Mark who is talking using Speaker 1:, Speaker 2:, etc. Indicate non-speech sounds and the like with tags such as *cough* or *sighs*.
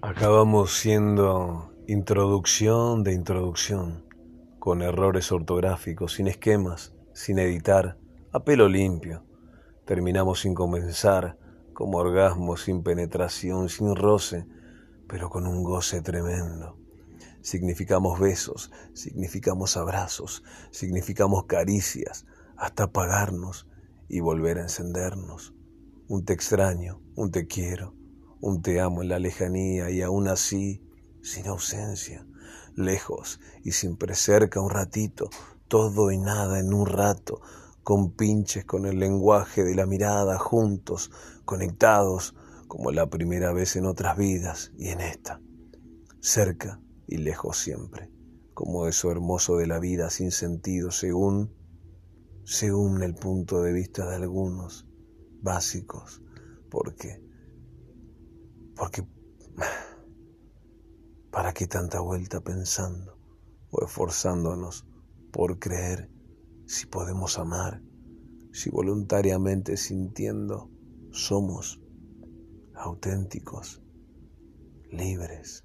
Speaker 1: Acabamos siendo introducción de introducción, con errores ortográficos, sin esquemas, sin editar, a pelo limpio. Terminamos sin comenzar, como orgasmo sin penetración, sin roce, pero con un goce tremendo. Significamos besos, significamos abrazos, significamos caricias, hasta apagarnos y volver a encendernos. Un te extraño, un te quiero, un te amo en la lejanía y aún así, sin ausencia, lejos y siempre cerca un ratito, todo y nada en un rato, con pinches con el lenguaje de la mirada, juntos, conectados, como la primera vez en otras vidas y en esta, cerca y lejos siempre, como eso hermoso de la vida sin sentido según, según el punto de vista de algunos, básicos, porque porque, *sighs* ¿para qué tanta vuelta pensando o esforzándonos por creer si podemos amar, si voluntariamente sintiendo somos auténticos, libres?